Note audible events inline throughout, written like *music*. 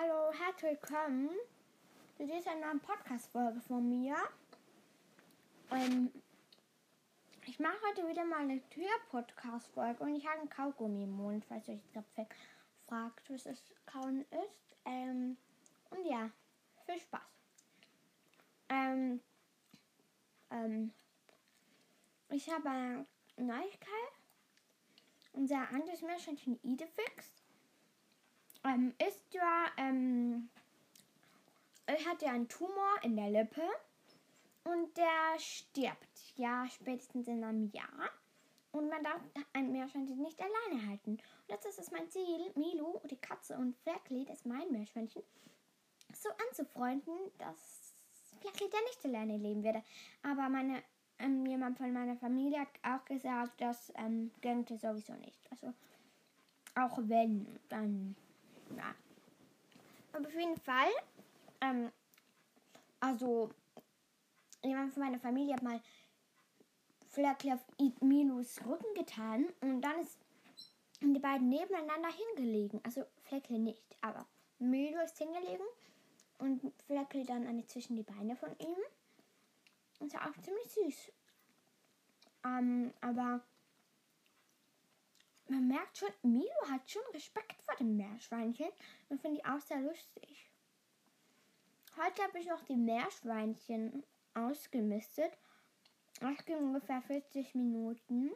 herzlich willkommen zu dieser neuen Podcast-Folge von mir. Ähm, ich mache heute wieder mal eine Tür-Podcast-Folge und ich habe einen Kaugummi im Mund, falls euch gerade fragt, was das Kauen ist. Ähm, und ja, viel Spaß. Ähm, ähm, ich habe eine Neuigkeit. Unser anderes Meerschweinchen Idefix ähm, ist ja, ähm, er hat ja einen Tumor in der Lippe und der stirbt ja spätestens in einem Jahr. Und man darf ein Meerschweinchen nicht alleine halten. Und jetzt ist es mein Ziel, Milo, die Katze und Fleckli, das ist mein Meerschweinchen, so anzufreunden, dass Fleckli der nicht alleine leben würde. Aber meine, ähm, jemand von meiner Familie hat auch gesagt, das ähm, gönnte sowieso nicht. Also auch wenn, dann ja. Auf jeden Fall, ähm, also jemand von meiner Familie hat mal Flackler auf Milos Rücken getan und dann ist die beiden nebeneinander hingelegen. Also Fleckle nicht, aber Milo ist hingelegen und Fleckle dann eine zwischen die Beine von ihm. Das war auch ziemlich süß. Ähm, aber man merkt schon, Milo hat schon Respekt vor dem Meerschweinchen und finde ich auch sehr lustig. Heute habe ich noch die Meerschweinchen ausgemistet. Das ging ungefähr 40 Minuten.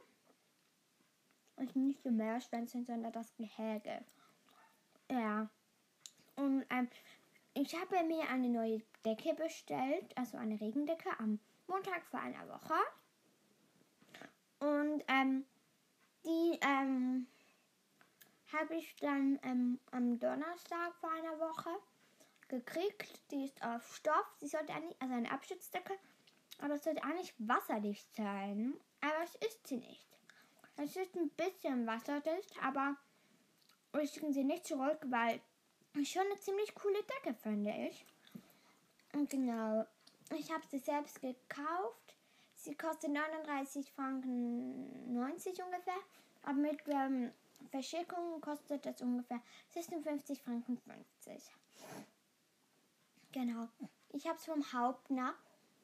Und nicht die Meerschweinchen, sondern das Gehege. Ja. Und ähm, ich habe mir eine neue Decke bestellt, also eine Regendecke, am Montag vor einer Woche. Und ähm, die ähm, habe ich dann ähm, am Donnerstag vor einer Woche gekriegt. Die ist auf Stoff. Sie sollte eigentlich, also eine Abschutzdecke, aber es sollte eigentlich wasserdicht sein. Aber es ist sie nicht. Es ist ein bisschen wasserdicht, aber wir schicken sie nicht zurück, weil es schon eine ziemlich coole Decke finde ich. Und genau, ich habe sie selbst gekauft. Sie kostet 39 Franken 90 ungefähr. Aber mit ähm, Verschickung kostet es ungefähr 56 Franken 50. Genau. Ich habe es vom Hauptner,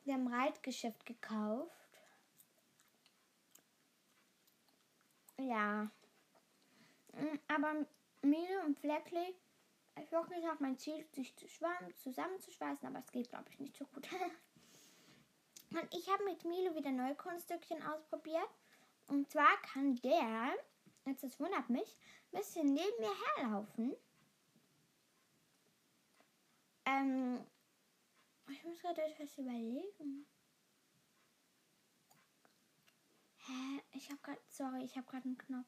dem Reitgeschäft, gekauft. Ja. Mm, aber Milo und Fleckli, ich habe nicht mein Ziel, sich zusammenzuschweißen, aber es geht, glaube ich, nicht so gut. *laughs* Und ich habe mit Milo wieder neue Kunststückchen ausprobiert. Und zwar kann der, jetzt das wundert mich, ein bisschen neben mir herlaufen. Ähm, ich muss gerade etwas überlegen. Hä? Ich habe gerade, sorry, ich habe gerade einen Knopf.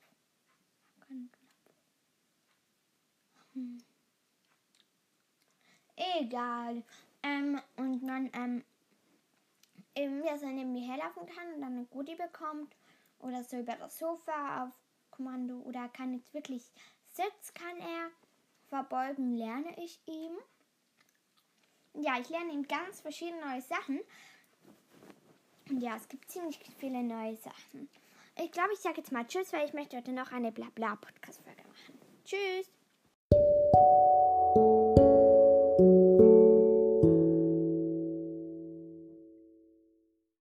Ich habe keinen Knopf. Hm. Egal. Ähm, und dann, ähm, eben, dass er neben mir herlaufen kann und dann eine Goodie bekommt oder so über das Sofa auf Kommando oder kann jetzt wirklich Sitz kann er verbeugen, lerne ich ihm. Ja, ich lerne ihm ganz verschiedene neue Sachen. Und ja, es gibt ziemlich viele neue Sachen. Ich glaube, ich sage jetzt mal Tschüss, weil ich möchte heute noch eine Blabla-Podcast-Folge machen. Tschüss!